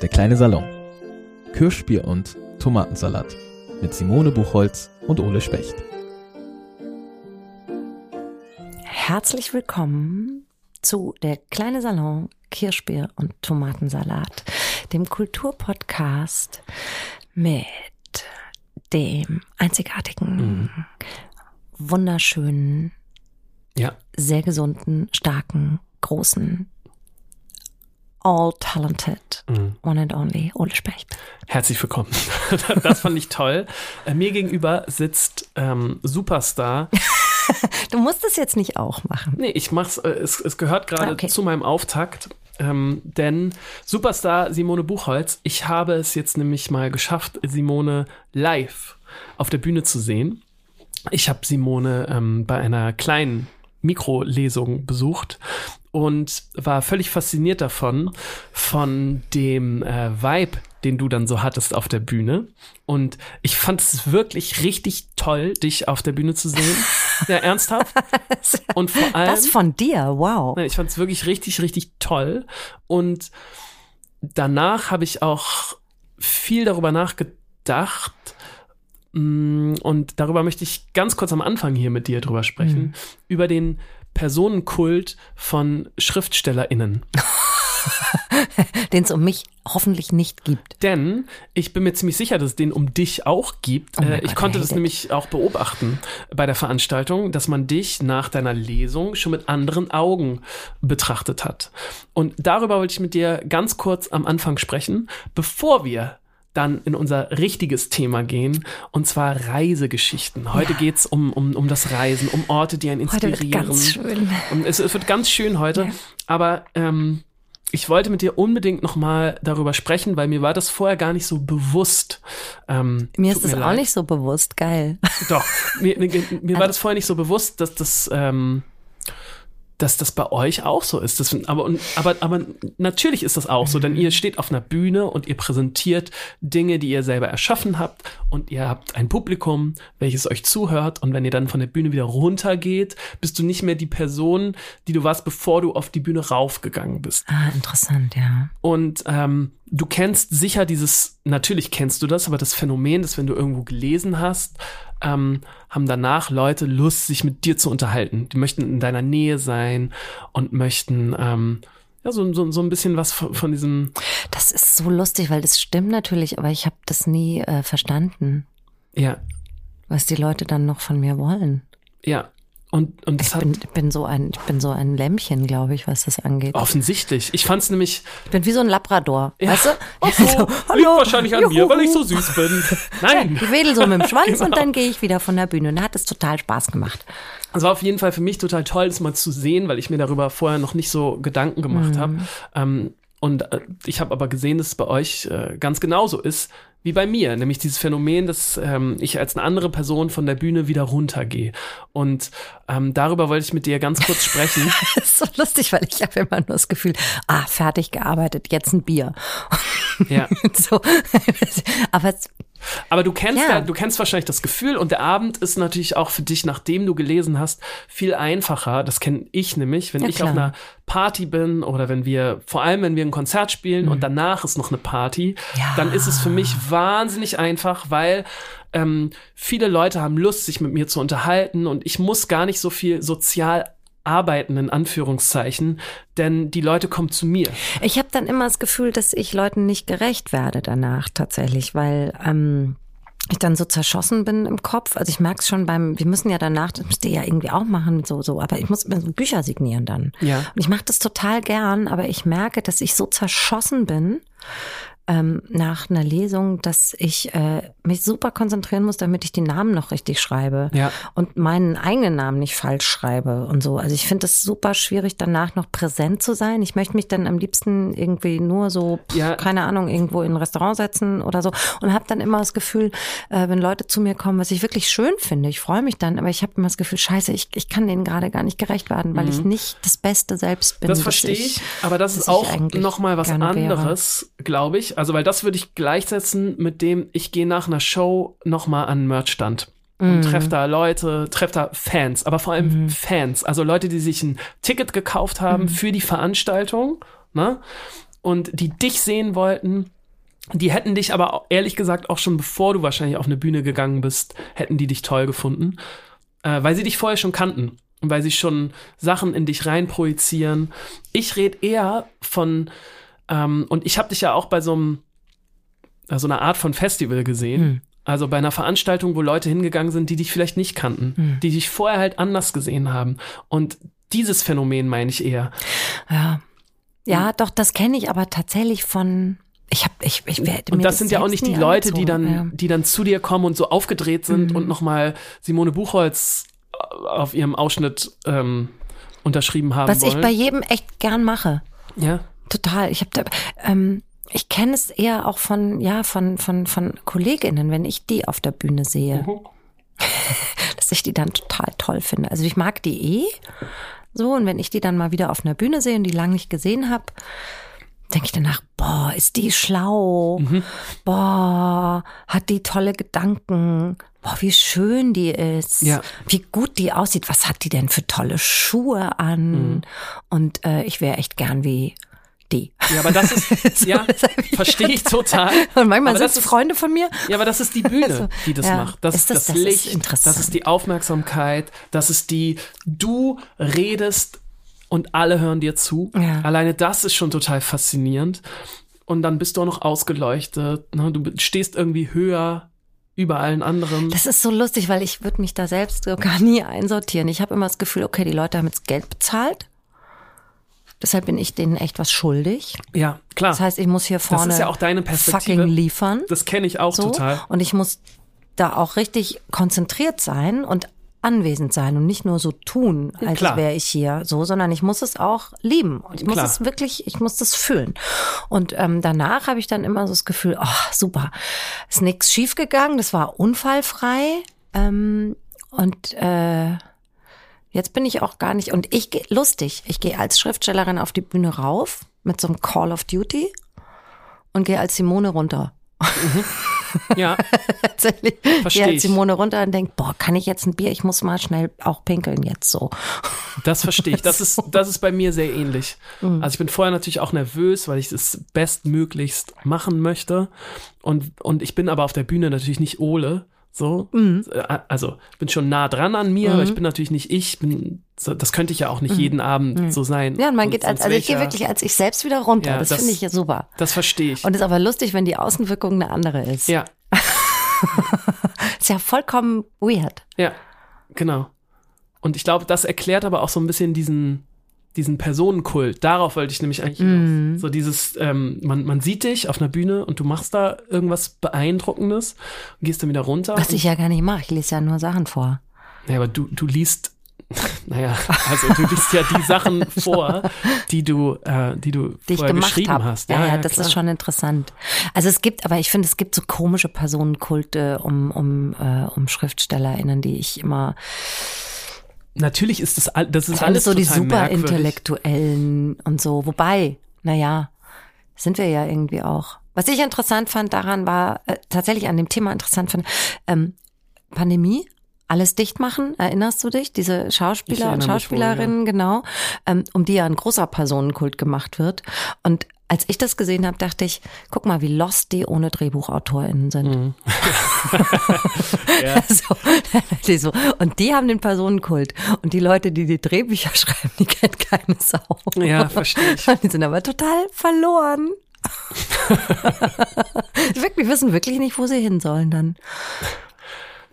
Der kleine Salon. Kirschbier und Tomatensalat mit Simone Buchholz und Ole Specht. Herzlich willkommen zu Der kleine Salon Kirschbier und Tomatensalat, dem Kulturpodcast mit dem einzigartigen, Mhm. wunderschönen, Ja, sehr gesunden, starken, großen, all talented, Mhm. one and only Ole Specht. herzlich willkommen. Das fand ich toll. Äh, Mir gegenüber sitzt ähm, Superstar. Du musst es jetzt nicht auch machen. Nee, ich mach's, äh, es, es gehört gerade okay. zu meinem Auftakt. Ähm, denn Superstar Simone Buchholz, ich habe es jetzt nämlich mal geschafft, Simone live auf der Bühne zu sehen. Ich habe Simone ähm, bei einer kleinen Mikrolesung besucht und war völlig fasziniert davon, von dem äh, Vibe, den du dann so hattest auf der Bühne. Und ich fand es wirklich richtig toll, dich auf der Bühne zu sehen. Ja, ernsthaft. Und vor allem. Das von dir, wow. Ich fand es wirklich richtig, richtig toll. Und danach habe ich auch viel darüber nachgedacht. Mm, Und darüber möchte ich ganz kurz am Anfang hier mit dir drüber sprechen. Über den Personenkult von SchriftstellerInnen. Den es um mich hoffentlich nicht gibt. Denn ich bin mir ziemlich sicher, dass es den um dich auch gibt. Oh Äh, ich Gott, konnte das nämlich auch beobachten bei der Veranstaltung, dass man dich nach deiner Lesung schon mit anderen Augen betrachtet hat. Und darüber wollte ich mit dir ganz kurz am Anfang sprechen, bevor wir dann in unser richtiges Thema gehen, und zwar Reisegeschichten. Heute geht's um, um, um das Reisen, um Orte, die einen Heute inspirieren. wird ganz schön. Und es, es wird ganz schön heute. Ja. Aber ähm, ich wollte mit dir unbedingt nochmal darüber sprechen, weil mir war das vorher gar nicht so bewusst. Ähm, Mir ist das auch leid. nicht so bewusst. Geil. Doch, mir, mir, mir war Also- das vorher nicht so bewusst, dass das, ähm, dass das bei euch auch so ist. Das, aber, aber, aber natürlich ist das auch so, denn ihr steht auf einer Bühne und ihr präsentiert Dinge, die ihr selber erschaffen habt und ihr habt ein Publikum, welches euch zuhört und wenn ihr dann von der Bühne wieder runtergeht, bist du nicht mehr die Person, die du warst, bevor du auf die Bühne raufgegangen bist. Ah, interessant, ja. Und ähm, du kennst sicher dieses, natürlich kennst du das, aber das Phänomen, dass wenn du irgendwo gelesen hast, ähm, haben danach Leute Lust, sich mit dir zu unterhalten. Die möchten in deiner Nähe sein und möchten ähm, ja so, so, so ein bisschen was von, von diesem, Das ist so lustig, weil das stimmt natürlich, aber ich habe das nie äh, verstanden, ja, was die Leute dann noch von mir wollen. ja. Und, und Ich bin, bin so ein, ich bin so ein Lämmchen, glaube ich, was das angeht. offensichtlich. Ich fand es nämlich, Ich bin wie so ein Labrador, ja, weißt du? ach so, liegt wahrscheinlich an mir, weil ich so süß bin. Nein. Ich wedel so mit dem Schwanz Genau. und dann gehe ich wieder von der Bühne. Und da hat es total Spaß gemacht. Es war auf jeden Fall für mich total toll, das mal zu sehen, weil ich mir darüber vorher noch nicht so Gedanken gemacht habe. Ähm, und äh, ich habe aber gesehen, dass es bei euch äh, ganz genauso ist wie bei mir, nämlich dieses Phänomen, dass ähm, ich als eine andere Person von der Bühne wieder runtergehe. Und ähm, darüber wollte ich mit dir ganz kurz sprechen. Das ist so lustig, weil ich habe immer nur das Gefühl, ah, fertig gearbeitet, jetzt ein Bier. ja. so. Aber es, Aber du kennst Ja. ja. du kennst wahrscheinlich das Gefühl und der Abend ist natürlich auch für dich, nachdem du gelesen hast, viel einfacher. Das kenne ich nämlich, wenn Ja, ich klar. auf einer Party bin oder wenn wir, vor allem wenn wir ein Konzert spielen und danach ist noch eine Party, Mhm. Dann ist es für mich wahnsinnig einfach, weil ähm, viele Leute haben Lust, sich mit mir zu unterhalten und ich muss gar nicht so viel sozial arbeiten, in Anführungszeichen, denn die Leute kommen zu mir. Ich habe dann immer das Gefühl, dass ich Leuten nicht gerecht werde danach tatsächlich, weil ähm, ich dann so zerschossen bin im Kopf. Also ich merke es schon beim, wir müssen ja danach, das müsst ihr ja irgendwie auch machen, so, so, aber ich muss mir so Bücher signieren dann. Ja. Und ich mache das total gern, aber ich merke, dass ich so zerschossen bin ähm, nach einer Lesung, dass ich äh, mich super konzentrieren muss, damit ich die Namen noch richtig schreibe Ja. und meinen eigenen Namen nicht falsch schreibe und so. Also ich finde es super schwierig, danach noch präsent zu sein. Ich möchte mich dann am liebsten irgendwie nur so, Ja. keine Ahnung, irgendwo in ein Restaurant setzen oder so und habe dann immer das Gefühl, äh, wenn Leute zu mir kommen, was ich wirklich schön finde, ich freue mich dann, aber ich habe immer das Gefühl, scheiße, ich, ich kann denen gerade gar nicht gerecht werden, weil ich nicht das Beste selbst bin. Mhm. Das verstehe ich, aber das ist auch eigentlich noch mal was anderes, glaube ich. Also weil das würde ich gleichsetzen mit dem, ich gehe nach einer Show noch mal an einen Merchstand Mhm. und treffe da Leute, treffe da Fans, aber vor allem Fans, also Leute, die sich ein Ticket gekauft haben Mhm. für die Veranstaltung ne? Und die dich sehen wollten, die hätten dich aber auch, ehrlich gesagt auch schon bevor du wahrscheinlich auf eine Bühne gegangen bist, hätten die dich toll gefunden, äh, weil sie dich vorher schon kannten und weil sie schon Sachen in dich reinprojizieren. Ich rede eher von ähm, und ich habe dich ja auch bei so einem so einer Art von Festival gesehen. Hm. Also bei einer Veranstaltung, wo Leute hingegangen sind, die dich vielleicht nicht kannten, Hm. die dich vorher halt anders gesehen haben. Und dieses Phänomen meine ich eher. Ja. Ja, doch, das kenne ich aber tatsächlich von. Ich habe, ich, ich werde Und mir das sind ja auch nicht die Leute, die dann, angezogen. die dann zu dir kommen und so aufgedreht sind Mhm. und nochmal Simone Buchholz äh, auf ihrem Ausschnitt ähm, unterschrieben haben Was wollen. ich bei jedem echt gern mache. ja, Total. Ich habe da, ähm, ich kenne es eher auch von, ja, von, von, von Kolleginnen, wenn ich die auf der Bühne sehe, Mhm. dass ich die dann total toll finde. Also ich mag die eh so und wenn ich die dann mal wieder auf einer Bühne sehe und die lang nicht gesehen habe, denke ich danach, boah, ist die schlau, Mhm. boah, hat die tolle Gedanken, boah, wie schön die ist, Ja. wie gut die aussieht, was hat die denn für tolle Schuhe an Mhm. und äh, ich wäre echt gern wie die. ja, aber das ist, ja, verstehe ich total. Und manchmal sind das ist, Freunde von mir. Ja, aber das ist die Bühne, Also, die das ja. macht. Das Ist ist das- das, das ist Licht, interessant. das ist die Aufmerksamkeit, das ist die, du redest und alle hören dir zu. Ja. Alleine das ist schon total faszinierend. Und dann bist du auch noch ausgeleuchtet. Ne? Du stehst irgendwie höher über allen anderen. Das ist so lustig, weil ich würde mich da selbst so gar nie einsortieren. Ich habe immer das Gefühl, okay, die Leute haben jetzt Geld bezahlt. Deshalb bin ich denen echt was schuldig. ja, klar. Das heißt, ich muss hier vorne ist ja auch deine Perspektive. fucking liefern. das kenne ich auch so. total. Und ich muss da auch richtig konzentriert sein und anwesend sein und nicht nur so tun, als wäre ich hier so, sondern ich muss es auch lieben. Und ich muss Klar. es wirklich, ich muss das fühlen. Und ähm, danach habe ich dann immer so das Gefühl, ach super, ist nichts schiefgegangen, das war unfallfrei. Ähm, und äh, jetzt bin ich auch gar nicht, und ich gehe lustig, ich gehe als Schriftstellerin auf die Bühne rauf mit so einem Call of Duty und gehe als Simone runter. Ja, Tatsächlich. Versteh Gehe als. Simone runter und denkt, boah, kann ich jetzt ein Bier? Ich muss mal schnell auch pinkeln jetzt so. das verstehe ich. Das ist, das ist bei mir sehr ähnlich. Mhm. Also ich bin vorher natürlich auch nervös, weil ich das bestmöglichst machen möchte. Und, und ich bin aber auf der Bühne natürlich nicht Ole. So, Mhm. Äh, also bin schon nah dran an mir, aber ich bin natürlich nicht ich. Bin, so, das könnte ich ja auch nicht jeden Abend so sein. Mhm. Ja, und man Und geht als, also ich gehe wirklich als ich selbst wieder runter. Ja, das, das- finde ich ja super. Das verstehe ich. Und ist aber lustig, wenn die Außenwirkung eine andere ist. ja, Ist ja vollkommen weird. ja, genau. Und ich glaube, das erklärt aber auch so ein bisschen diesen, diesen Personenkult. Darauf wollte ich nämlich eigentlich Mhm. hinaus. So dieses, ähm, man, man sieht dich auf einer Bühne und du machst da irgendwas Beeindruckendes und gehst dann wieder runter. Was ich ja gar nicht mache. Ich lese ja nur Sachen vor. ja, aber du, du liest, naja, also du liest ja die Sachen vor, die du, äh, die du die vorher gemacht geschrieben habe. hast. Ja, ja, das klar. ist schon interessant. Also es gibt, aber ich finde, es gibt so komische Personenkulte um, um, äh, um SchriftstellerInnen, die ich immer Natürlich ist das, all- das ist finde alles so die total super merkwürdig. Intellektuellen und so. Wobei, naja, sind wir ja irgendwie auch. Was ich interessant fand daran war, äh, tatsächlich an dem Thema interessant fand, ähm, Pandemie, alles dicht machen, erinnerst du dich? Diese Schauspieler und erinnere mich Schauspielerinnen, genau, ähm, um die ja ein großer Personenkult gemacht wird. Und als ich das gesehen habe, dachte ich, guck mal, wie lost die ohne DrehbuchautorInnen sind. Mhm. Ja. So, die so. Und die haben den Personenkult. Und die Leute, die die Drehbücher schreiben, die kennt keine Sau. Ja, verstehe ich. Die sind aber total verloren. wirklich, wissen wirklich nicht, wo sie hin sollen dann.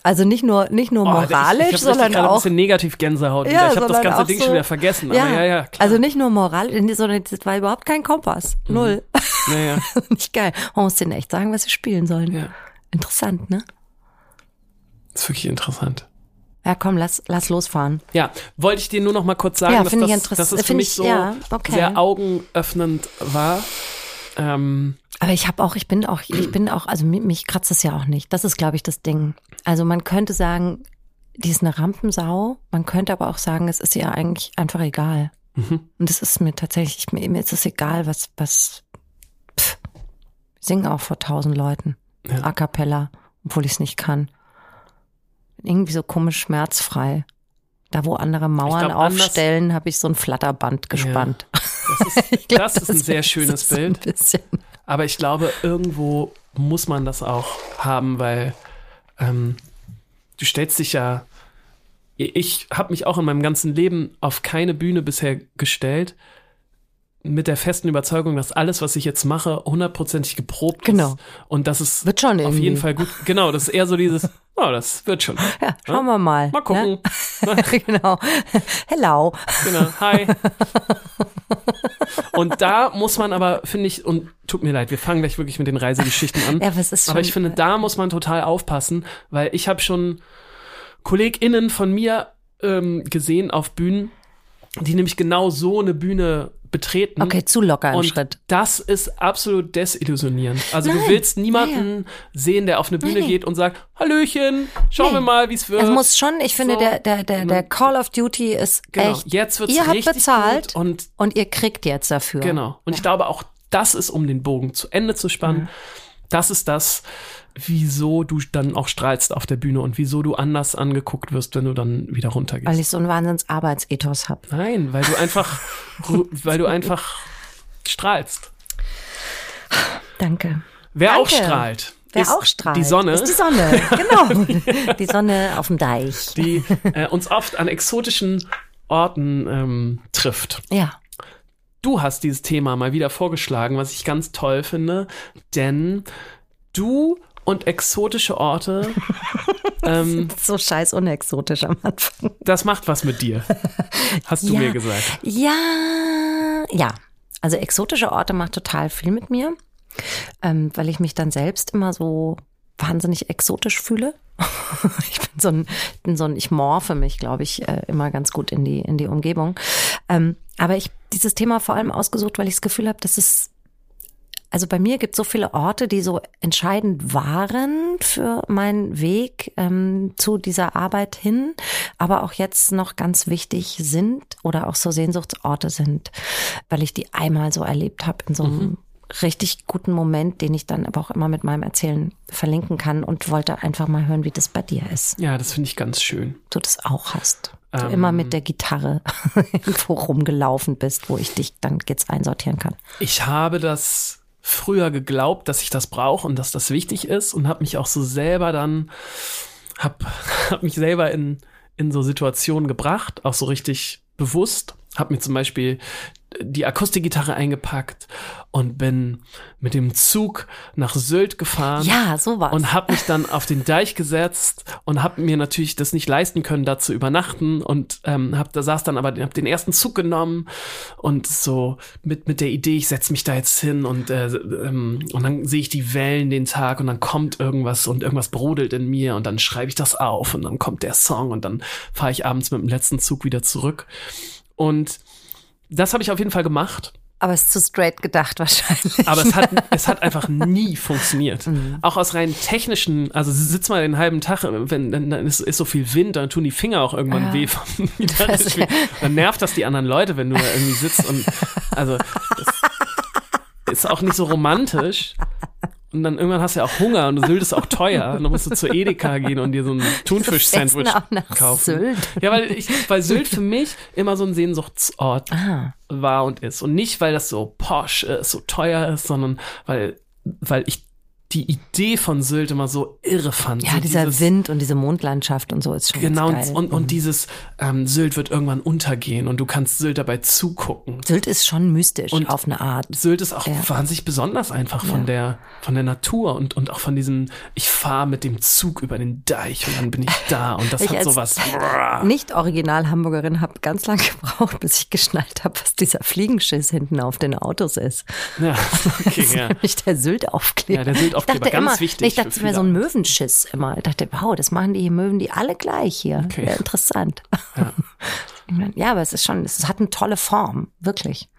Also nicht nur, nicht nur Oh, moralisch, ich, ich hab sondern gerade ein auch. bisschen negativ Gänsehaut. Ja, ich habe das ganze auch Ding so- schon wieder vergessen. Ja, ja. Mhm. Also nicht nur moralisch, sondern das war überhaupt kein Kompass. Null. ja, ja, nicht geil. Man muss denen echt sagen, was sie spielen sollen. ja. Interessant, ne? ist wirklich interessant. Ja, komm, lass, lass losfahren. Ja, wollte ich dir nur noch mal kurz sagen, Ja, dass, ich das, interess- dass es für finde mich ich- so ja, okay. sehr augenöffnend war. Ähm, Aber ich habe auch, ich bin auch, ich bin auch, also mich, kratzt es ja auch nicht. Das ist, glaube ich, das Ding. Also man könnte sagen, die ist eine Rampensau. Man könnte aber auch sagen, es ist ihr eigentlich einfach egal. mhm. Und es ist mir tatsächlich, mir, mir ist es egal, was, was, pff, ich singe auch vor tausend Leuten. Ja. A cappella, obwohl ich es nicht kann. Irgendwie so komisch schmerzfrei. Da, wo andere Mauern glaub, aufstellen, habe ich so ein Flatterband gespannt. Das ist, glaub, das ist ein sehr schönes so ein Bild. bisschen. Aber ich glaube, irgendwo muss man das auch haben, weil ähm, du stellst dich ja. Ich habe mich auch in meinem ganzen Leben auf keine Bühne bisher gestellt, mit der festen Überzeugung, dass alles, was ich jetzt mache, hundertprozentig geprobt Genau. ist. Und das ist Wird schon auf irgendwie. jeden Fall gut. Genau, das ist eher so dieses, oh, das wird schon. Ja, schauen wir mal. Mal gucken. Ne? genau. Hello. Genau, hi. Und da muss man aber, finde ich, und tut mir leid, wir fangen gleich wirklich mit den Reisegeschichten an. Ja, aber es ist schon. aber ich finde, da muss man total aufpassen, weil ich habe schon KollegInnen von mir ähm, gesehen auf Bühnen, die nämlich genau so eine Bühne betreten. okay, zu locker im Und Schritt. das ist absolut desillusionierend. Also Nein, du willst niemanden sehen, der auf eine Bühne Nee. geht und sagt, Hallöchen, schauen Nee. wir mal, wie es wird. Es muss schon, ich finde, So. der, der, der, der Call of Duty ist genau. echt. Jetzt wird's ihr habt bezahlt und und ihr kriegt jetzt dafür. Genau. Und ich glaube, auch das ist, um den Bogen zu Ende zu spannen. Mhm. Das ist das, wieso du dann auch strahlst auf der Bühne und wieso du anders angeguckt wirst, wenn du dann wieder runtergehst. Weil ich so ein wahnsinns Arbeitsethos habe. Nein, weil du einfach, weil du einfach strahlst. Danke. Wer Danke. auch strahlt, Wer ist auch strahlt. die Sonne, Ist die Sonne, genau. die Sonne auf dem Deich. die äh, uns oft an exotischen Orten ähm, trifft. Ja. Du hast dieses Thema mal wieder vorgeschlagen, was ich ganz toll finde, denn du und exotische Orte, ähm, So scheiß unexotisch am Anfang. das macht was mit dir. Hast du Ja. mir gesagt. Ja, ja. Also exotische Orte macht total viel mit mir, ähm, weil ich mich dann selbst immer so wahnsinnig exotisch fühle. ich bin so ein, bin so ein, ich morphe mich, glaube ich, äh, immer ganz gut in die in die Umgebung. Ähm, aber ich dieses Thema vor allem ausgesucht, weil ich das Gefühl habe, dass es also bei mir gibt es so viele Orte, die so entscheidend waren für meinen Weg ähm, zu dieser Arbeit hin, aber auch jetzt noch ganz wichtig sind oder auch so Sehnsuchtsorte sind, weil ich die einmal so erlebt habe in so einem richtig guten Moment, den ich dann aber auch immer mit meinem Erzählen verlinken kann und wollte einfach mal hören, wie das bei dir ist. Ja, das finde ich ganz schön. Du das auch hast. Du Ähm. immer mit der Gitarre irgendwo rumgelaufen bist, wo ich dich dann jetzt einsortieren kann. Ich habe das früher geglaubt, dass ich das brauche und dass das wichtig ist und habe mich auch so selber dann, habe hab mich selber in, in so Situationen gebracht, auch so richtig bewusst. Habe mir zum Beispiel die Akustikgitarre eingepackt und bin mit dem Zug nach Sylt gefahren. Ja, sowas. und habe mich dann auf den Deich gesetzt und habe mir natürlich das nicht leisten können, da zu übernachten und ähm, hab da saß dann aber hab den ersten Zug genommen und so mit mit der Idee, ich setz mich da jetzt hin und äh, ähm, und dann sehe ich die Wellen den Tag und dann kommt irgendwas und irgendwas brodelt in mir und dann schreibe ich das auf und dann kommt der Song und dann fahre ich abends mit dem letzten Zug wieder zurück und das habe ich auf jeden Fall gemacht. Aber es ist zu straight gedacht wahrscheinlich. Aber es hat, es hat einfach nie funktioniert. Mhm. Auch aus rein technischen, also sitz mal den halben Tag, wenn dann, dann ist, ist so viel Wind, dann tun die Finger auch irgendwann Ja. weh vom Gitarrespiel. Dann nervt das die anderen Leute, wenn du da irgendwie sitzt und also das ist auch nicht so romantisch. Und dann irgendwann hast du ja auch Hunger und Sylt ist auch teuer. Und dann musst du zur Edeka gehen und dir so ein Thunfisch-Sandwich kaufen. Sylt? Ja, weil ich, weil Sylt für mich immer so ein Sehnsuchtsort Ah. war und ist. Und nicht, weil das so posch ist, so teuer ist, sondern weil, weil ich die Idee von Sylt immer so irre fand. Ja, so dieser dieses, Wind und diese Mondlandschaft und so ist schon Genau, geil. und, und, und dieses ähm, Sylt wird irgendwann untergehen und du kannst Sylt dabei zugucken. Sylt ist schon mystisch Und- auf eine Art. Sylt ist auch Ja. wahnsinnig besonders einfach von Ja. der von der Natur und und auch von diesem ich fahre mit dem Zug über den Deich und dann bin ich da und das Ich hat sowas Nicht original Hamburgerin habe ganz lange gebraucht, bis ich geschnallt habe, was dieser Fliegenschiss hinten auf den Autos ist. ja okay ja Nämlich der Sylt-Aufkleber. Ja, der Ich dachte ganz immer, wichtig Ich dachte, wäre so ein Möwenschiss immer. Ich dachte, wow, das machen die Möwen, die alle gleich hier. Okay. Interessant. Ja. ja, aber es ist schon, es hat eine tolle Form, wirklich.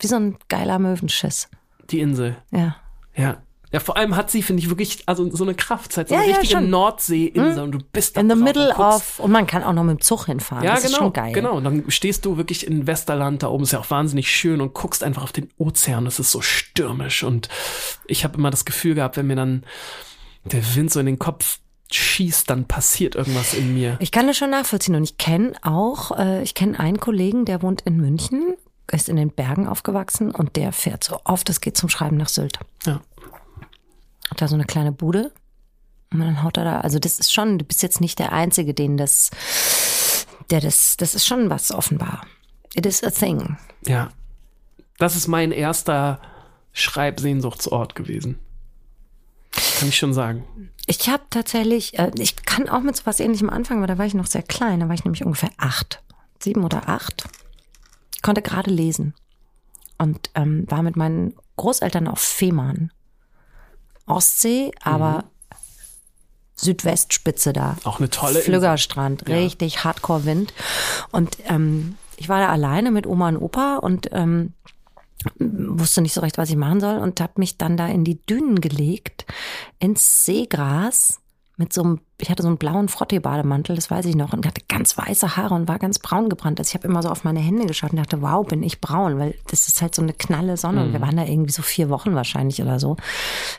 Wie so ein geiler Möwenschiss. die Insel Ja. Ja. Ja, vor allem hat sie, finde ich, wirklich also so eine Kraft. Hat so eine Ja, ja, richtige. Hm? Nordseeinsel und du bist da In the middle und of, und man kann auch noch mit dem Zug hinfahren. Ja, das genau. ist schon geil. Genau. Und dann stehst du wirklich in Westerland, da oben ist ja auch wahnsinnig schön und guckst einfach auf den Ozean. Es ist so stürmisch. Und ich habe immer das Gefühl gehabt, wenn mir dann der Wind so in den Kopf schießt, dann passiert irgendwas in mir. Ich kann das schon nachvollziehen und ich kenne auch, äh, ich kenne einen Kollegen, der wohnt in München ist in den Bergen aufgewachsen und der fährt so oft es geht zum Schreiben nach Sylt. Ja. Hat da so eine kleine Bude und dann haut er da, also das ist schon, du bist jetzt nicht der Einzige, den das, der das, das ist schon was offenbar. It is a thing. Ja. Das ist mein erster Schreibsehnsuchtsort gewesen. Kann ich schon sagen. Ich habe tatsächlich, äh, ich kann auch mit so was ähnlichem anfangen, aber da war ich noch sehr klein, da war ich nämlich ungefähr acht, sieben oder acht. Ich konnte gerade lesen und ähm, war mit meinen Großeltern auf Fehmarn. Ostsee, aber Südwestspitze da. Auch eine tolle Insel. Flüggerstrand, Ja. richtig Hardcore-Wind. Und ähm, ich war da alleine mit Oma und Opa und ähm, wusste nicht so recht, was ich machen soll und habe mich dann da in die Dünen gelegt, ins Seegras mit so einem, ich hatte so einen blauen Frottee-Bademantel, das weiß ich noch, und hatte ganz weiße Haare und war ganz braun gebrannt. Also ich habe immer so auf meine Hände geschaut und dachte, wow, bin ich braun, weil das ist halt so eine knalle Sonne. Und wir waren da irgendwie so vier Wochen wahrscheinlich oder so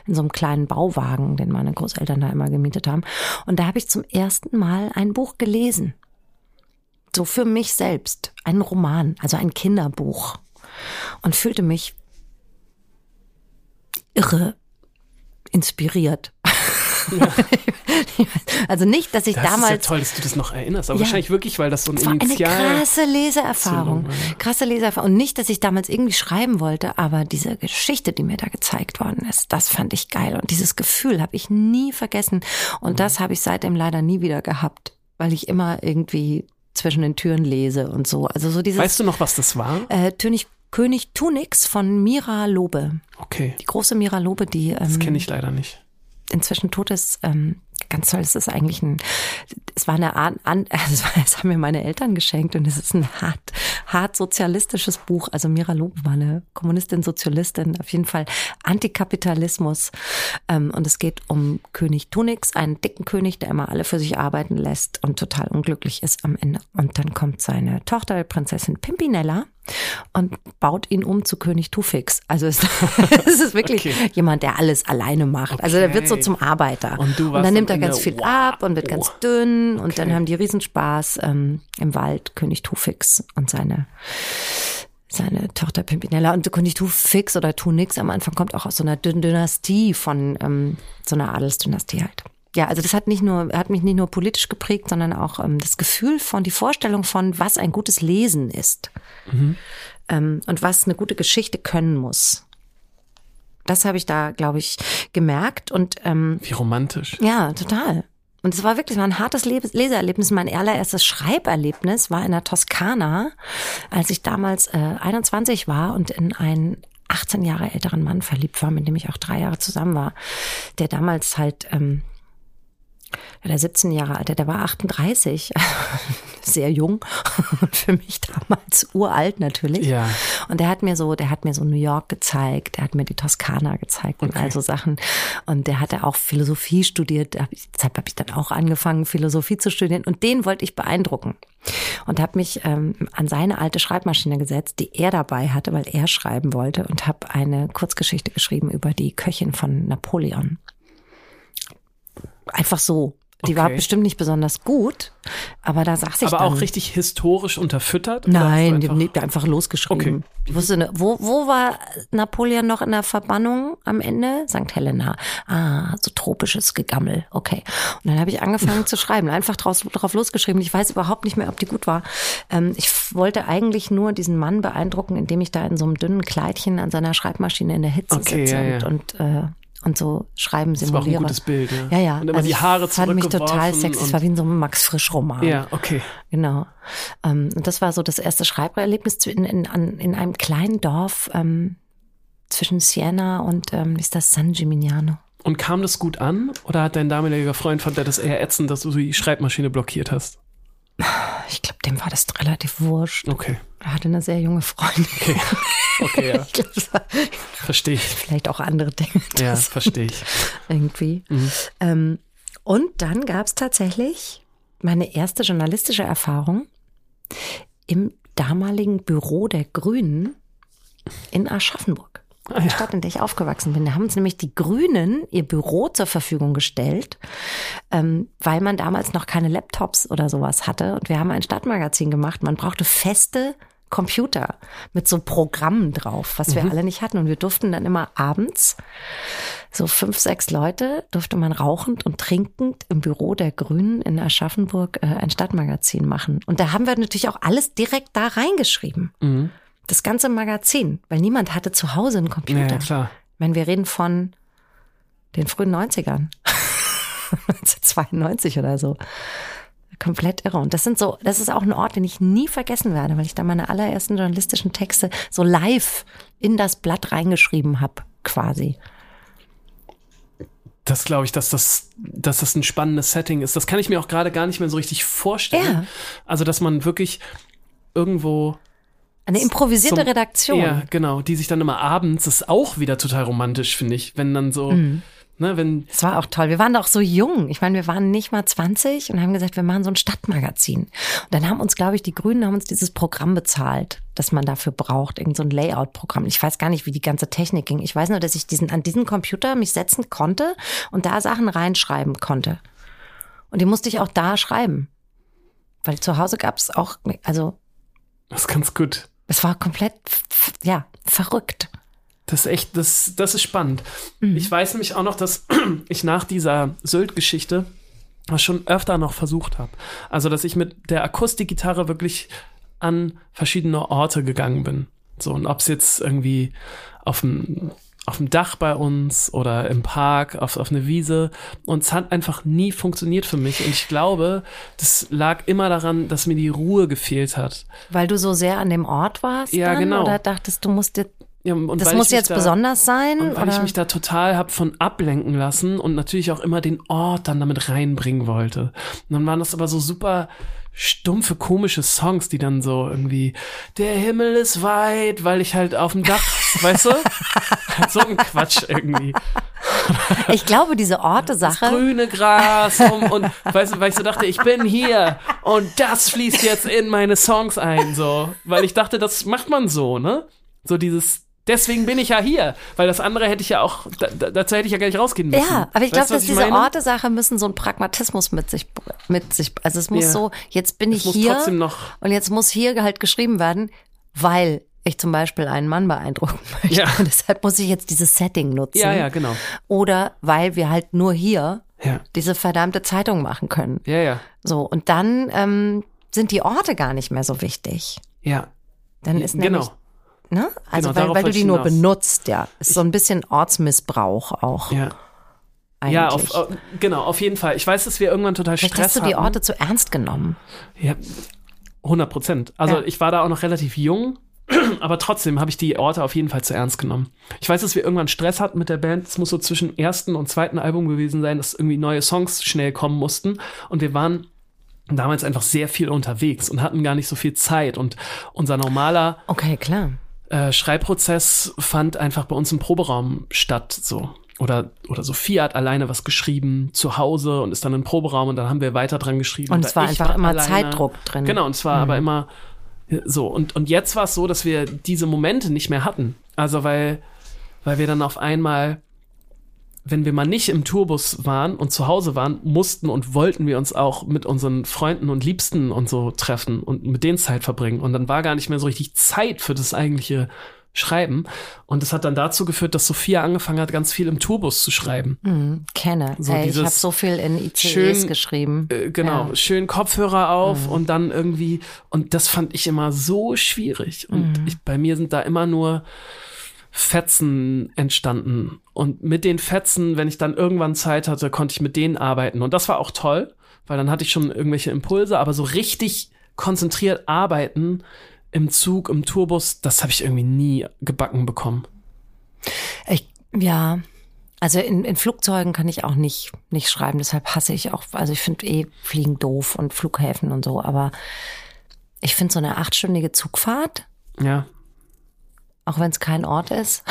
in so einem kleinen Bauwagen, den meine Großeltern da immer gemietet haben. Und da habe ich zum ersten Mal ein Buch gelesen. So für mich selbst. Einen Roman, also ein Kinderbuch. Und fühlte mich irre inspiriert. also nicht, dass ich Das ist ja damals toll, dass du das noch erinnerst. Aber Ja. wahrscheinlich wirklich, weil das so ein es war eine Initial... krasse Leseerfahrung. Krasse Leseerfahrung. Und nicht, dass ich damals irgendwie schreiben wollte, aber diese Geschichte, die mir da gezeigt worden ist, das fand ich geil. Und dieses Gefühl habe ich nie vergessen. Und Mhm. das habe ich seitdem leider nie wieder gehabt, weil ich immer irgendwie zwischen den Türen lese und so. Also so dieses Weißt du noch, was das war? äh, König, König Tunix von Mira Lobe. Okay, Die große Mira Lobe, die das ähm, kenne ich leider nicht. Inzwischen tot ist, ähm, ganz toll. Es ist eigentlich ein, es war eine Art, war, es haben mir meine Eltern geschenkt und es ist ein hart, hart sozialistisches Buch. Also Mira Lobe war eine Kommunistin, Sozialistin, auf jeden Fall Antikapitalismus. Ähm, und es geht um König Tunix, einen dicken König, der immer alle für sich arbeiten lässt und total unglücklich ist am Ende. Und dann kommt seine Tochter, Prinzessin Pimpinella, und baut ihn um zu König Tufix. Also es, es ist wirklich Okay. jemand, der alles alleine macht. Also der wird so Okay. zum Arbeiter. Und du und warst dann nimmt er ganz viel wow. ab und wird ganz dünn und dann Okay. haben die Riesenspaß ähm, im Wald, König Tufix und seine seine Tochter Pimpinella und König Tufix oder Tunix am Anfang kommt auch aus so einer Dyn- Dynastie von ähm, so einer Adelsdynastie halt. Ja, also das hat nicht nur, hat mich nicht nur politisch geprägt, sondern auch ähm, das Gefühl von, die Vorstellung von, was ein gutes Lesen ist. Ähm, und was eine gute Geschichte können muss. Das habe ich da, glaube ich, gemerkt und ähm, Wie romantisch. ja, total. Und es war wirklich war ein hartes Le Leseerlebnis. Mein allererstes Schreiberlebnis war in der Toskana, als ich damals äh, 21 war und in einen 18 Jahre älteren Mann verliebt war, mit dem ich auch drei Jahre zusammen war, der damals halt, ähm, ja, der 17 Jahre alt, der war 38, sehr jung und für mich damals uralt natürlich. Ja. Und der hat mir so, der hat mir so New York gezeigt, der hat mir die Toskana gezeigt und all so Sachen. Und der hatte auch Philosophie studiert. Da hab ich- Deshalb habe ich dann auch angefangen, Philosophie zu studieren. Und den wollte ich beeindrucken. Und habe mich ähm, an seine alte Schreibmaschine gesetzt, die er dabei hatte, weil er schreiben wollte. Und habe eine Kurzgeschichte geschrieben über die Köchin von Napoleon. Einfach so. Die war Okay. bestimmt nicht besonders gut, aber da saß ich Aber dann. auch richtig historisch unterfüttert? Nein, die einfach- einfach losgeschrieben. Okay. Ich wusste, wo, wo war Napoleon noch in der Verbannung am Ende? St. Helena. Ah, so tropisches Gegammel. Okay. Und dann habe ich angefangen zu schreiben, einfach draus, drauf losgeschrieben. Ich weiß überhaupt nicht mehr, ob die gut war. Ähm, ich wollte eigentlich nur diesen Mann beeindrucken, indem ich da in so einem dünnen Kleidchen an seiner Schreibmaschine in der Hitze Okay, sitze ja, ja. und, und äh, und so schreiben Das war auch ein simuliere. gutes Bild, ja. Ja, ja. Und immer also die Haare ich fand mich total sexy. Es war wie in so einem Max Frisch Roman. Ja, okay. Genau. Ähm, und das war so das erste Schreiberlebnis in, in, in einem kleinen Dorf ähm, zwischen Siena und ähm, wie ist das San Gimignano. Und kam das gut an? Oder hat dein damaliger Freund, fand der das eher ätzend, dass du die Schreibmaschine blockiert hast? Ich glaube, dem war das relativ wurscht. Okay. Er hatte eine sehr junge Freundin. Okay. Okay, ja. Verstehe ich. vielleicht auch andere Dinge. Ja, das verstehe ich. irgendwie. Ähm, und dann gab es tatsächlich meine erste journalistische Erfahrung im damaligen Büro der Grünen in Aschaffenburg. Ah, Die ja. Stadt, in der ich aufgewachsen bin. Da haben uns nämlich die Grünen ihr Büro zur Verfügung gestellt, ähm, weil man damals noch keine Laptops oder sowas hatte. Und wir haben ein Stadtmagazin gemacht. Man brauchte feste Computer mit so Programmen drauf, was wir alle nicht hatten. Und wir durften dann immer abends, so fünf, sechs Leute, durfte man rauchend und trinkend im Büro der Grünen in Aschaffenburg äh, ein Stadtmagazin machen. Und da haben wir natürlich auch alles direkt da reingeschrieben. Mhm. Das ganze Magazin, weil niemand hatte zu Hause einen Computer. Ja, klar. Ich meine, wir reden von den frühen 90ern. 92 oder so. Komplett irre. Und das sind so, das ist auch ein Ort, den ich nie vergessen werde, weil ich da meine allerersten journalistischen Texte so live in das Blatt reingeschrieben habe, quasi. Das glaube ich, dass das, dass das ein spannendes Setting ist. Das kann ich mir auch gerade gar nicht mehr so richtig vorstellen. Ja. Also, dass man wirklich irgendwo Eine improvisierte zum- Redaktion. Ja, genau, die sich dann immer abends, das ist auch wieder total romantisch, finde ich, wenn dann so, Mhm. Ne, wenn, Das war auch toll. Wir waren doch so jung. Ich meine, wir waren nicht mal 20 und haben gesagt, wir machen so ein Stadtmagazin. Und dann haben uns, glaube ich, die Grünen haben uns dieses Programm bezahlt, das man dafür braucht, irgend so ein Layout-Programm. Ich weiß gar nicht, wie die ganze Technik ging. Ich weiß nur, dass ich diesen, an diesen Computer mich setzen konnte und da Sachen reinschreiben konnte. Und die musste ich auch da schreiben. Weil zu Hause gab es auch, also das ist ganz gut. es war komplett, ja, verrückt. Das ist echt, das, das ist spannend. Mhm. Ich weiß nämlich auch noch, dass ich nach dieser Sylt-Geschichte schon öfter noch versucht habe. Also, dass ich mit der Akustikgitarre wirklich an verschiedene Orte gegangen bin. So, und ob es jetzt irgendwie auf dem, auf dem Dach bei uns oder im Park, auf, auf eine Wiese. Und es hat einfach nie funktioniert für mich. Und ich glaube, das lag immer daran, dass mir die Ruhe gefehlt hat. Weil du so sehr an dem Ort warst Ja, dann, genau. oder dachtest, du musst dir, Ja, und das muss jetzt da- besonders sein? Und weil oder? ich mich da total hab von ablenken lassen und natürlich auch immer den Ort dann damit reinbringen wollte. Und dann waren das aber so super stumpfe, komische Songs, die dann so irgendwie, der Himmel ist weit, weil ich halt auf dem Dach, weißt du? So ein Quatsch irgendwie. Ich glaube, diese Das Orte-Sache, grüne Gras um, und weißt du, weil ich so dachte, ich bin hier und das fließt jetzt in meine Songs ein, so. Weil ich dachte, das macht man so, ne? So dieses, deswegen bin ich ja hier, weil das andere hätte ich ja auch, da, da, dazu hätte ich ja gar nicht rausgehen müssen. ja, aber ich glaube, dass diese meine? Orte-Sache müssen so einen Pragmatismus mit sich, mit sich, also es muss Ja. so, jetzt bin ich muss hier trotzdem noch- und jetzt muss hier halt geschrieben werden, weil ich zum Beispiel einen Mann beeindrucken möchte. Ja. Und deshalb muss ich jetzt dieses Setting nutzen. Ja, ja, genau. Oder weil wir halt nur hier Ja, diese verdammte Zeitung machen können. ja, ja. So, und dann ähm, sind die Orte gar nicht mehr so wichtig. Ja, Dann ist nämlich genau. Ne? Also Genau, weil, weil du die nur hinaus. benutzt, ja. Ist so ein bisschen Ortsmissbrauch auch Ja. eigentlich. Ja, auf, auf, genau, auf jeden Fall. Ich weiß, dass wir irgendwann total Vielleicht Stress hast du die hatten. Orte zu ernst genommen. Ja, 100 Prozent. Also Ja. ich war da auch noch relativ jung, aber trotzdem habe ich die Orte auf jeden Fall zu ernst genommen. Ich weiß, dass wir irgendwann Stress hatten mit der Band. Es muss so zwischen ersten und zweiten Album gewesen sein, dass irgendwie neue Songs schnell kommen mussten. Und wir waren damals einfach sehr viel unterwegs und hatten gar nicht so viel Zeit. Und unser normaler Okay, klar. Äh, Schreibprozess fand einfach bei uns im Proberaum statt, so. Oder, oder Sophia hat alleine was geschrieben zu Hause und ist dann im Proberaum und dann haben wir weiter dran geschrieben. Und Oder es war einfach immer alleine. Zeitdruck drin. Genau, und es war aber immer äh, so. Und, und jetzt war es so, dass wir diese Momente nicht mehr hatten. Also weil, weil wir dann auf einmal, wenn wir mal nicht im Tourbus waren und zu Hause waren, mussten und wollten wir uns auch mit unseren Freunden und Liebsten und so treffen und mit denen Zeit verbringen. Und dann war gar nicht mehr so richtig Zeit für das eigentliche Schreiben. Und das hat dann dazu geführt, dass Sophia angefangen hat, ganz viel im Tourbus zu schreiben. Mhm, kenne. So Ey, ich habe so viel in ICEs schön, geschrieben. Äh, genau, Ja. schön Kopfhörer auf Mhm. und dann irgendwie, und das fand ich immer so schwierig. Und Mhm. ich, bei mir sind da immer nur Fetzen entstanden. Und mit den Fetzen, wenn ich dann irgendwann Zeit hatte, konnte ich mit denen arbeiten. Und das war auch toll, weil dann hatte ich schon irgendwelche Impulse, aber so richtig konzentriert arbeiten im Zug, im Tourbus, das habe ich irgendwie nie gebacken bekommen. Ich, ja, also in, in Flugzeugen kann ich auch nicht, nicht schreiben, deshalb hasse ich auch, also ich finde eh Fliegen doof und Flughäfen und so, aber ich finde so eine achtstündige Zugfahrt, Ja, auch wenn es kein Ort ist,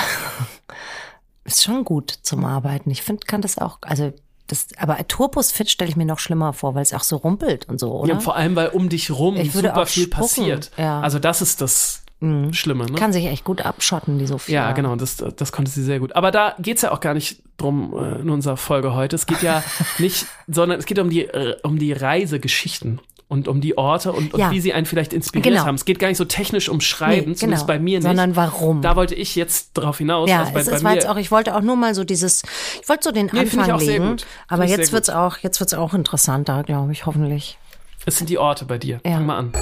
ist schon gut zum Arbeiten. Ich finde, kann das auch, also das, aber Tourbus fit stelle ich mir noch schlimmer vor, weil es auch so rumpelt und so, oder? ja vor allem, weil um dich rum Ich würde super viel spucken, passiert. ja. Mhm. Also das ist das Schlimme. Ne? Kann sich echt gut abschotten, die Sophia. Ja, genau, das, das konnte sie sehr gut. Aber da geht's ja auch gar nicht drum äh, in unserer Folge heute. Es geht ja nicht, sondern es geht um die, äh, um die Reisegeschichten. Und um die Orte und, und Ja. wie sie einen vielleicht inspiriert Genau. haben. Es geht gar nicht so technisch um Schreiben, Nee, zumindest genau. bei mir nicht. Sondern warum. Da wollte ich jetzt drauf hinaus. Ja, also bei, es bei ist, war mir, jetzt auch, ich wollte auch nur mal so dieses, ich wollte so den Nee, finde ich Anfang auch sehr legen. gut. Aber ich jetzt sehr wird's auch, jetzt wird's auch interessanter, glaube ich, hoffentlich. es sind die Orte bei dir. Ja. Fang mal an.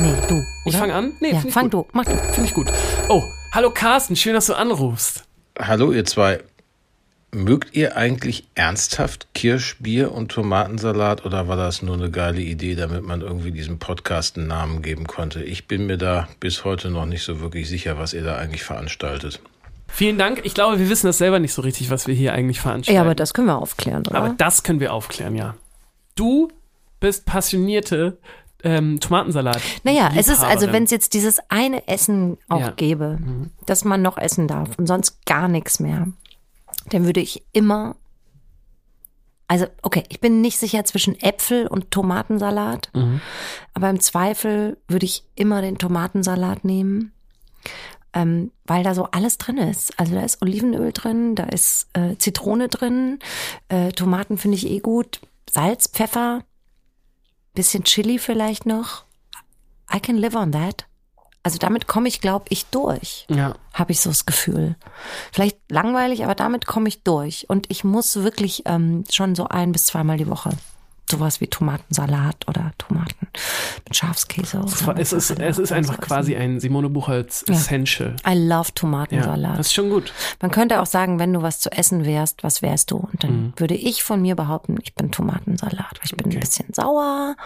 Nee, du. Ich oder? fange an? Nee, ja, ich fang gut. du. Mach du. Finde ich gut. Oh, hallo Carsten, schön, dass du anrufst. Hallo ihr zwei. Mögt ihr eigentlich ernsthaft Kirschbier und Tomatensalat oder war das nur eine geile Idee, damit man irgendwie diesem Podcast einen Namen geben konnte? Ich bin mir da bis heute noch nicht so wirklich sicher, was ihr da eigentlich veranstaltet. Vielen Dank. Ich glaube, wir wissen das selber nicht so richtig, was wir hier eigentlich veranstalten. Ja, aber das können wir aufklären, oder? Aber das können wir aufklären, ja. Du bist passionierte ähm, Tomatensalat. Naja, es ist also, wenn es jetzt dieses eine Essen auch Ja. Mhm. gäbe, dass man noch essen darf und sonst gar nichts mehr, dann würde ich immer, also okay, ich bin nicht sicher zwischen Äpfel und Tomatensalat, Mhm. aber im Zweifel würde ich immer den Tomatensalat nehmen, ähm, weil da so alles drin ist. Also da ist Olivenöl drin, da ist äh, Zitrone drin, äh, Tomaten finde ich eh gut, Salz, Pfeffer, bisschen Chili vielleicht noch. I can live on that. Also damit komme ich, glaube ich, durch. Ja. Habe ich so das Gefühl. Vielleicht langweilig, aber damit komme ich durch. Und ich muss wirklich ähm, schon so ein bis zweimal die Woche sowas wie Tomatensalat oder Tomaten mit Schafskäse. Es, ist, es ist einfach quasi ein Simone Buchholz Ja. Essential. I love Ja, Tomatensalat. das ist schon gut. Man könnte auch sagen, wenn du was zu essen wärst, was wärst du? Und dann Mhm. würde ich von mir behaupten, ich bin Tomatensalat. weil Ich bin Okay. ein bisschen sauer.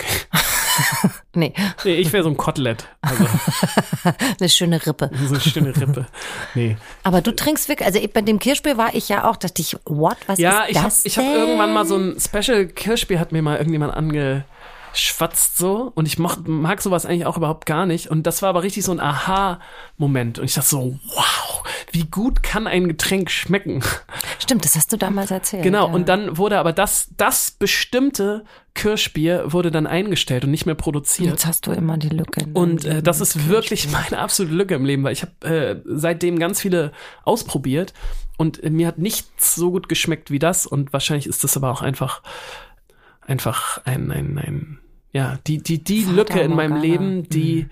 nee, Nee, ich wäre so ein Kotelett. Also eine schöne Rippe. so eine schöne Rippe. Nee. Aber du trinkst wirklich, also bei dem Kirschbier war ich ja auch, dachte ich, what, was Ja, ist ich habe das ich hab denn? irgendwann mal so ein Special Kirschbier, hat mir mal irgendjemand angeschwatzt so. Und ich moch, mag sowas eigentlich auch überhaupt gar nicht. Und das war aber richtig so ein Aha-Moment. Und ich dachte so, wow, wie gut kann ein Getränk schmecken? Stimmt, das hast du damals erzählt. Genau, ja. und dann wurde aber das, das bestimmte Kirschbier wurde dann eingestellt und nicht mehr produziert. Jetzt hast du immer die Lücke. Und äh, das ist wirklich meine absolute Lücke im Leben, weil ich habe äh, seitdem ganz viele ausprobiert und äh, mir hat nichts so gut geschmeckt wie das und wahrscheinlich ist das aber auch einfach einfach ein ein, ein ja die die die Fata Lücke in meinem Morgana. Leben, die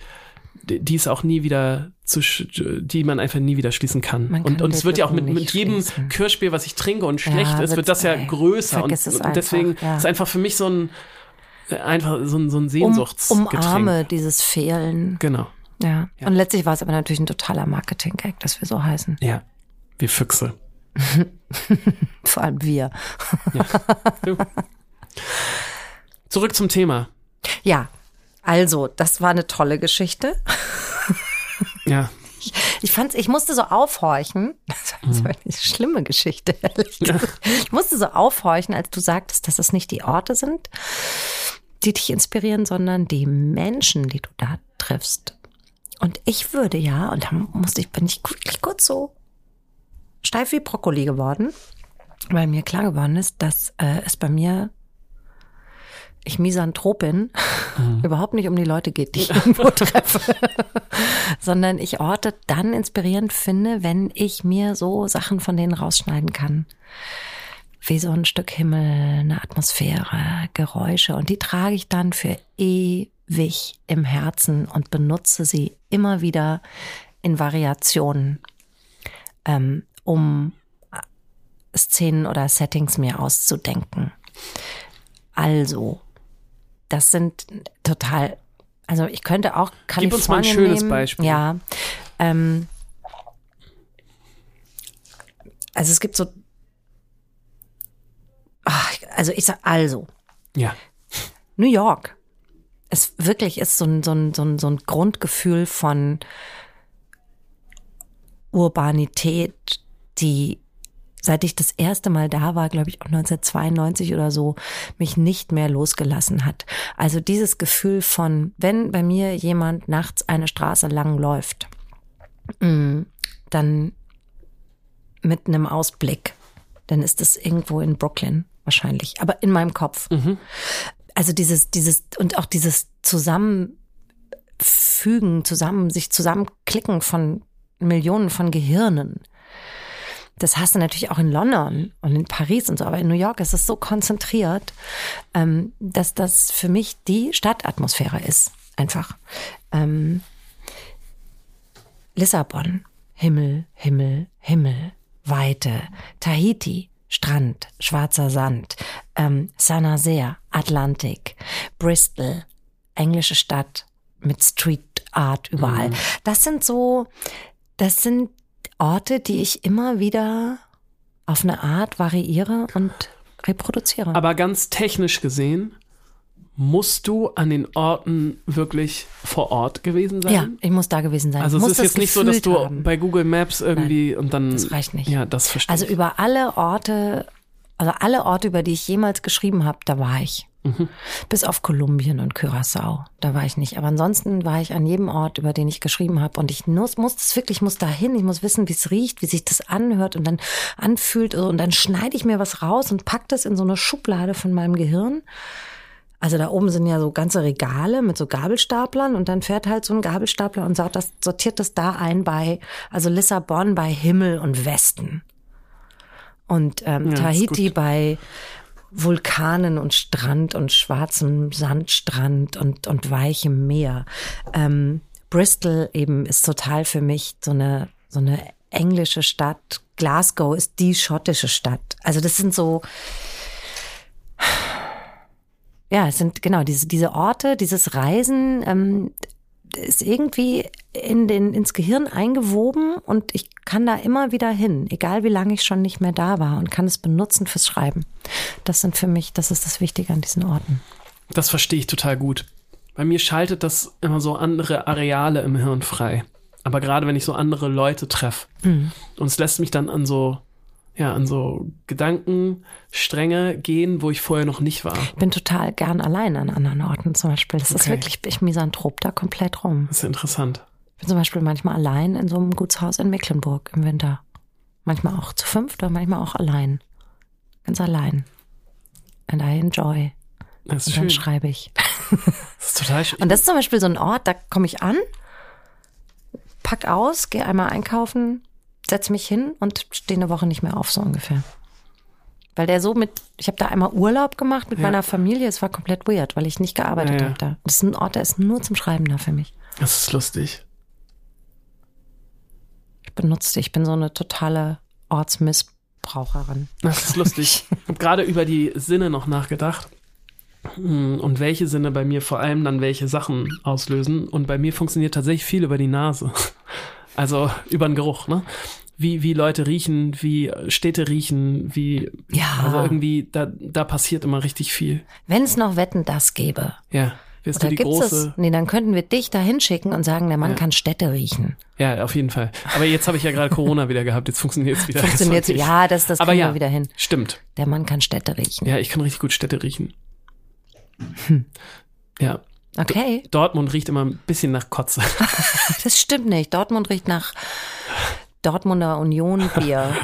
die die ist auch nie wieder zu die man einfach nie wieder schließen kann. Man und kann und es wird ja auch mit mit jedem schließen. Kirschbier, was ich trinke und schlecht ist, wird das ja ey, größer und, und deswegen ja. ist einfach für mich so ein einfach so ein so ein um, Sehnsuchtsgetränk. umarme dieses Fehlen. Genau. Ja. Und letztlich war es aber natürlich ein totaler Marketing-Gag, dass wir so heißen. Ja, wir Füchse. Vor allem wir. Du. Zurück zum Thema. Ja, also, das war eine tolle Geschichte. Ja, Ich fand's, ich musste so aufhorchen. Das war eine schlimme Geschichte, ehrlich gesagt. Ich musste so aufhorchen, als du sagtest, dass es nicht die Orte sind, die dich inspirieren, sondern die Menschen, die du da triffst. Und ich würde ja, und da musste ich, bin ich wirklich kurz so steif wie Brokkoli geworden, weil mir klar geworden ist, dass äh, es bei mir ich Misanthrop bin, überhaupt nicht um die Leute geht, die ich irgendwo treffe, sondern ich Orte dann inspirierend finde, wenn ich mir so Sachen von denen rausschneiden kann. Wie so ein Stück Himmel, eine Atmosphäre, Geräusche und die trage ich dann für ewig im Herzen und benutze sie immer wieder in Variationen, ähm, um Szenen oder Settings mir auszudenken. Also, das sind total, also ich könnte auch Kalifornien Gib uns mal ein schönes nehmen. Beispiel. Ja, ähm, also es gibt so, ach, also ich sag, also, ja. New York. Es wirklich ist so ein, so ein, so ein, so ein Grundgefühl von Urbanität, die seit ich das erste Mal da war, glaube ich auch 1992 oder so, mich nicht mehr losgelassen hat. Also dieses Gefühl von, wenn bei mir jemand nachts eine Straße lang läuft, mm, dann mit einem Ausblick, dann ist das irgendwo in Brooklyn wahrscheinlich, aber in meinem Kopf. Also dieses, dieses und auch dieses Zusammenfügen, zusammen, sich zusammenklicken von Millionen von Gehirnen das hast du natürlich auch in London und in Paris und so, aber in New York ist es so konzentriert, ähm, dass das für mich die Stadtatmosphäre ist. Einfach. Ähm, Lissabon, Himmel, Himmel, Himmel, Weite, Tahiti, Strand, schwarzer Sand, ähm, Saint-Nazaire, Atlantik, Bristol, englische Stadt mit Street Art überall. Das sind so, das sind Orte, die ich immer wieder auf eine Art variiere und reproduziere. Aber ganz technisch gesehen, musst du an den Orten wirklich vor Ort gewesen sein? ja, ich muss da gewesen sein. Also es ist jetzt nicht so, dass du haben. bei Google Maps irgendwie und dann. das reicht nicht. Ja, das verstehe Also über alle Orte, also alle Orte, über die ich jemals geschrieben habe, da war ich. Mhm. Bis auf Kolumbien und Curaçao. Da war ich nicht. Aber ansonsten war ich an jedem Ort, über den ich geschrieben habe. Und ich muss, muss das wirklich, ich muss da hin. Ich muss wissen, wie es riecht, wie sich das anhört und dann anfühlt. Und dann schneide ich mir was raus und pack das in so eine Schublade von meinem Gehirn. Also da oben sind ja so ganze Regale mit so Gabelstaplern und dann fährt halt so ein Gabelstapler und sortiert das da ein bei, also Lissabon bei Himmel und Westen. Und ähm, Ja, Tahiti bei Vulkanen und Strand und schwarzem Sandstrand und, und weichem Meer. Ähm, Bristol eben ist total für mich so eine, so eine englische Stadt. Glasgow ist die schottische Stadt. Also das sind so, ja, es sind genau diese, diese Orte, dieses Reisen ähm, ist irgendwie in den, ins Gehirn eingewoben und ich kann da immer wieder hin, egal wie lange ich schon nicht mehr da war und kann es benutzen fürs Schreiben. Das sind für mich, das ist das Wichtige an diesen Orten. Das verstehe ich total gut. Bei mir schaltet das immer so andere Areale im Hirn frei. Aber gerade wenn ich so andere Leute treffe. Mhm. Und es lässt mich dann an so, ja, an so Gedankenstränge gehen, wo ich vorher noch nicht war. Ich bin total gern allein an anderen Orten zum Beispiel. Das ist Okay. wirklich, ich misanthrop da komplett rum. Das ist interessant. Ich bin zum Beispiel manchmal allein in so einem Gutshaus in Mecklenburg im Winter. Manchmal auch zu fünft oder manchmal auch allein. Ganz allein. And I enjoy. Das ist Und dann schön. schreibe ich. Das ist total schön. Und das ist zum Beispiel so ein Ort, da komme ich an, pack aus, gehe einmal einkaufen, setze mich hin und stehe eine Woche nicht mehr auf, so ungefähr. Weil der so mit, ich habe da einmal Urlaub gemacht mit Ja. meiner Familie, es war komplett weird, weil ich nicht gearbeitet Ja, habe da. Das ist ein Ort, der ist nur zum Schreiben da für mich. Das ist lustig. Ich benutze, ich bin so eine totale Ortsmissbraucherin. Das ist lustig. Ich habe gerade über die Sinne noch nachgedacht. Hm, Und welche Sinne bei mir vor allem dann welche Sachen auslösen. Und bei mir funktioniert tatsächlich viel über die Nase. Also über den Geruch, ne? Wie, wie Leute riechen, wie Städte riechen, wie. Ja. Also irgendwie, da, da passiert immer richtig viel. Wenn es noch Wetten das gäbe, Ja. Wirst oder du die gibt's große. es? Nee, dann könnten wir dich da hinschicken und sagen, der Mann Ja. kann Städte riechen. Ja, auf jeden Fall. Aber jetzt habe ich ja gerade Corona wieder gehabt, jetzt funktioniert es wieder. Funktioniert ja, das, das Aber kriegen ja, wir wieder hin. Stimmt. Der Mann kann Städte riechen. Ja, ich kann richtig gut Städte riechen. Hm. Ja. Okay, Dortmund riecht immer ein bisschen nach Kotze. das stimmt nicht. Dortmund riecht nach Dortmunder Union Bier.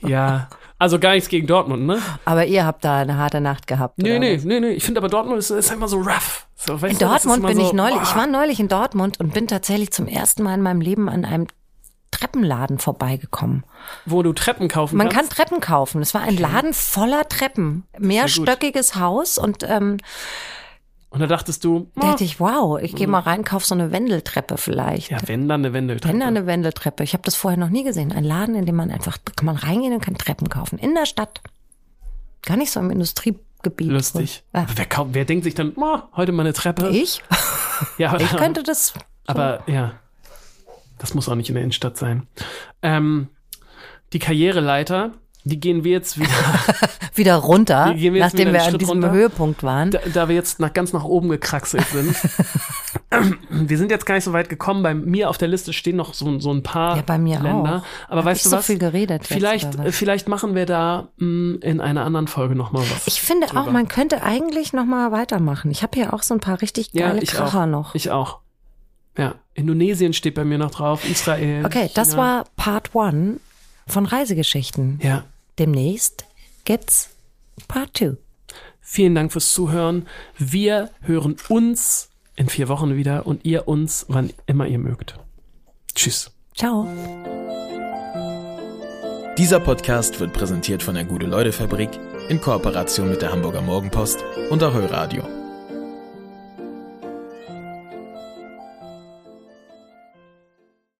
ja. Also gar nichts gegen Dortmund, ne? Aber ihr habt da eine harte Nacht gehabt. Nee, nee, nee, nee. Ich finde aber Dortmund ist, ist immer so rough. So, In du, Dortmund bin so, ich neulich, boah. ich war neulich in Dortmund und bin tatsächlich zum ersten Mal in meinem Leben an einem Treppenladen vorbeigekommen. Wo du Treppen kaufen Man kann kannst. Treppen kaufen. Es war ein Laden voller Treppen. Mehrstöckiges Haus und ähm, Und da dachtest du, da oh, dachte ich, wow, ich gehe mal rein, kauf so eine Wendeltreppe vielleicht. ja, wenn dann eine Wendeltreppe. Wenn da eine Wendeltreppe. Ich habe das vorher noch nie gesehen. Ein Laden, in dem man einfach, da kann man reingehen und kann Treppen kaufen. In der Stadt. Gar nicht so im Industriegebiet. Lustig. Aber wer, wer denkt sich dann, oh, heute mal eine Treppe? Ich? Ja, aber, Ich könnte das. aber ja, das muss auch nicht in der Innenstadt sein. Ähm, die Karriereleiter, die gehen wir jetzt wieder, Wieder runter, wir nachdem wieder wir an diesem runter. Höhepunkt waren. da, da wir jetzt nach, ganz nach oben gekraxelt sind. wir sind jetzt gar nicht so weit gekommen. Bei mir auf der Liste stehen noch so, so ein paar Ja, bei mir Länder. auch. Aber Hab weißt ich du so was? viel geredet vielleicht, was? vielleicht machen wir da mh, in einer anderen Folge noch mal was. Ich finde drüber. auch, man könnte eigentlich noch mal weitermachen. Ich habe hier auch so ein paar richtig geile ich Kracher auch. noch. Ich auch. Ja, Indonesien steht bei mir noch drauf, Israel. Okay, das China. war Part One von Reisegeschichten. Ja. Demnächst gibt's Part Two. Vielen Dank fürs Zuhören. Wir hören uns in vier Wochen wieder und ihr uns, wann immer ihr mögt. Tschüss. Ciao. Dieser Podcast wird präsentiert von der Gute-Leute-Fabrik in Kooperation mit der Hamburger Morgenpost und Ahoi Radio.